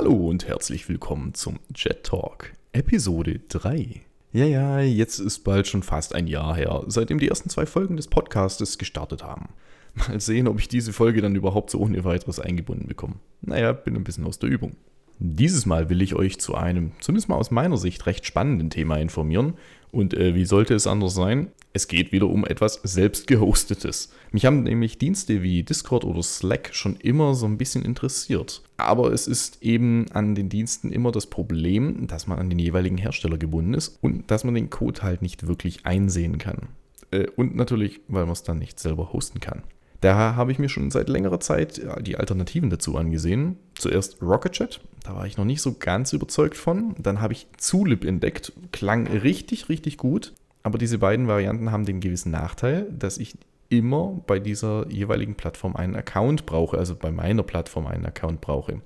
Hallo und herzlich willkommen zum Jet Talk, Episode 3. Ja, ja, jetzt ist bald schon fast ein Jahr her, seitdem die ersten zwei Folgen des Podcastes gestartet haben. Mal sehen, ob ich diese Folge dann überhaupt so ohne weiteres eingebunden bekomme. Naja, bin ein bisschen aus der Übung. Dieses Mal will ich euch zu einem, zumindest mal aus meiner Sicht, recht spannenden Thema informieren. Und äh, wie sollte es anders sein? Es geht wieder um etwas selbst gehostetes. Mich haben nämlich Dienste wie Discord oder Slack schon immer so ein bisschen interessiert. Aber es ist eben an den Diensten immer das Problem, dass man an den jeweiligen Hersteller gebunden ist und dass man den Code halt nicht wirklich einsehen kann. Äh, und natürlich, weil man es dann nicht selber hosten kann. Daher habe ich mir schon seit längerer Zeit die Alternativen dazu angesehen. Zuerst Rocketchat, da war ich noch nicht so ganz überzeugt von. Dann habe ich Zulip entdeckt, klang richtig, richtig gut. Aber diese beiden Varianten haben den gewissen Nachteil, dass ich immer bei dieser jeweiligen Plattform einen Account brauche, also bei meiner Plattform einen Account brauche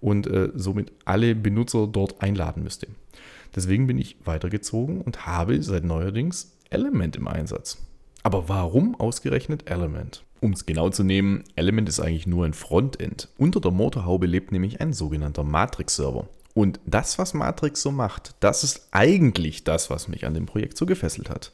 und äh, somit alle Benutzer dort einladen müsste. Deswegen bin ich weitergezogen und habe seit neuerdings Element im Einsatz. Aber warum ausgerechnet Element? Um es genau zu nehmen, Element ist eigentlich nur ein Frontend. Unter der Motorhaube lebt nämlich ein sogenannter Matrix-Server. Und das, was Matrix so macht, das ist eigentlich das, was mich an dem Projekt so gefesselt hat.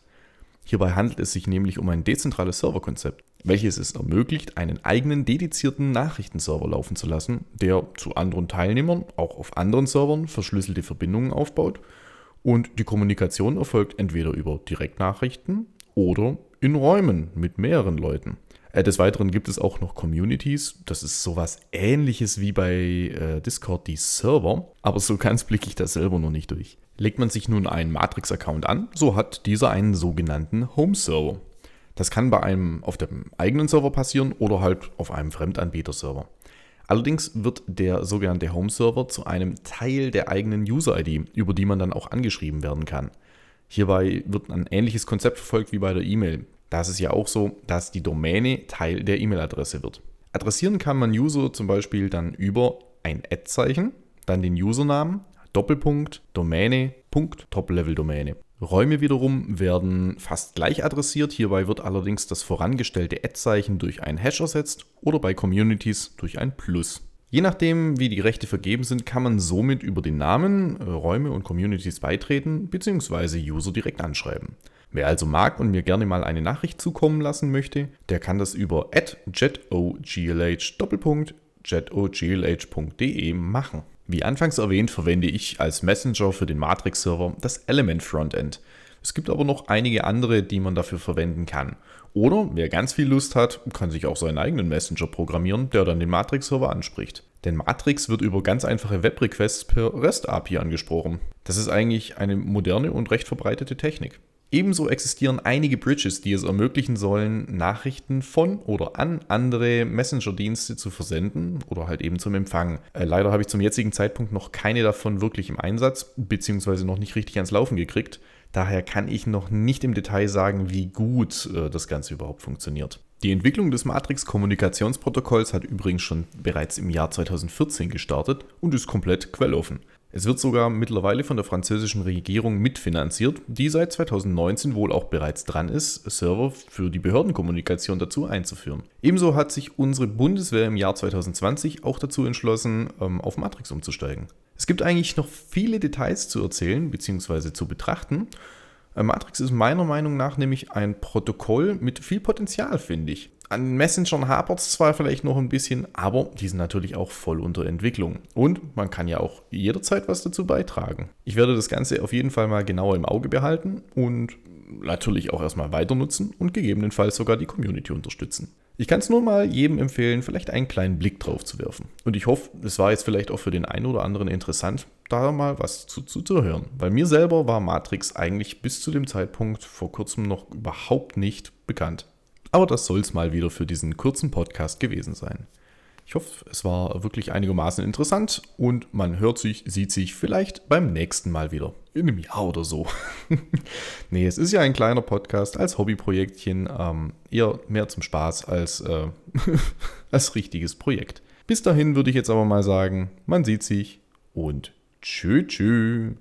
Hierbei handelt es sich nämlich um ein dezentrales Serverkonzept, welches es ermöglicht, einen eigenen dedizierten Nachrichtenserver laufen zu lassen, der zu anderen Teilnehmern, auch auf anderen Servern, verschlüsselte Verbindungen aufbaut und die Kommunikation erfolgt entweder über Direktnachrichten oder in Räumen mit mehreren Leuten. Äh, des Weiteren gibt es auch noch Communities. Das ist sowas ähnliches wie bei äh, Discord die Server, aber so ganz blicke ich das selber noch nicht durch. Legt man sich nun einen Matrix-Account an, so hat dieser einen sogenannten Home-Server. Das kann bei einem auf dem eigenen Server passieren oder halt auf einem Fremdanbieter-Server. Allerdings wird der sogenannte Home-Server zu einem Teil der eigenen User-ID, über die man dann auch angeschrieben werden kann. Hierbei wird ein ähnliches Konzept verfolgt wie bei der E-Mail. Da ist es ja auch so, dass die Domäne Teil der E-Mail-Adresse wird. Adressieren kann man User zum Beispiel dann über ein Ad-Zeichen, dann den Usernamen, Doppelpunkt, Domäne, Punkt, Top-Level-Domäne. Räume wiederum werden fast gleich adressiert, hierbei wird allerdings das vorangestellte Ad-Zeichen durch ein Hash ersetzt oder bei Communities durch ein Plus. Je nachdem, wie die Rechte vergeben sind, kann man somit über den Namen, Räume und Communities beitreten bzw. User direkt anschreiben. Wer also mag und mir gerne mal eine Nachricht zukommen lassen möchte, der kann das über jetoglh.jetoglh.de machen. Wie anfangs erwähnt, verwende ich als Messenger für den Matrix-Server das Element Frontend. Es gibt aber noch einige andere, die man dafür verwenden kann. Oder wer ganz viel Lust hat, kann sich auch seinen eigenen Messenger programmieren, der dann den Matrix-Server anspricht. Denn Matrix wird über ganz einfache Web-Requests per REST-API angesprochen. Das ist eigentlich eine moderne und recht verbreitete Technik. Ebenso existieren einige Bridges, die es ermöglichen sollen, Nachrichten von oder an andere Messenger-Dienste zu versenden oder halt eben zum Empfangen. Äh, leider habe ich zum jetzigen Zeitpunkt noch keine davon wirklich im Einsatz, beziehungsweise noch nicht richtig ans Laufen gekriegt. Daher kann ich noch nicht im Detail sagen, wie gut äh, das Ganze überhaupt funktioniert. Die Entwicklung des Matrix-Kommunikationsprotokolls hat übrigens schon bereits im Jahr 2014 gestartet und ist komplett quelloffen. Es wird sogar mittlerweile von der französischen Regierung mitfinanziert, die seit 2019 wohl auch bereits dran ist, Server für die Behördenkommunikation dazu einzuführen. Ebenso hat sich unsere Bundeswehr im Jahr 2020 auch dazu entschlossen, ähm, auf Matrix umzusteigen. Es gibt eigentlich noch viele Details zu erzählen bzw. zu betrachten. Äh, Matrix ist meiner Meinung nach nämlich ein Protokoll mit viel Potenzial, finde ich. An Messengern hapert es zwar vielleicht noch ein bisschen, aber die sind natürlich auch voll unter Entwicklung. Und man kann ja auch jederzeit was dazu beitragen. Ich werde das Ganze auf jeden Fall mal genauer im Auge behalten und natürlich auch erstmal weiter nutzen und gegebenenfalls sogar die Community unterstützen. Ich kann es nur mal jedem empfehlen, vielleicht einen kleinen Blick drauf zu werfen. Und ich hoffe, es war jetzt vielleicht auch für den einen oder anderen interessant, da mal was zu, zu, zu hören. Weil mir selber war Matrix eigentlich bis zu dem Zeitpunkt vor kurzem noch überhaupt nicht bekannt. Aber das soll es mal wieder für diesen kurzen Podcast gewesen sein. Ich hoffe, es war wirklich einigermaßen interessant und man hört sich, sieht sich vielleicht beim nächsten Mal wieder. In einem Jahr oder so. nee, es ist ja ein kleiner Podcast als Hobbyprojektchen. Ähm, eher mehr zum Spaß als, äh, als richtiges Projekt. Bis dahin würde ich jetzt aber mal sagen, man sieht sich und tschüss. tschüss.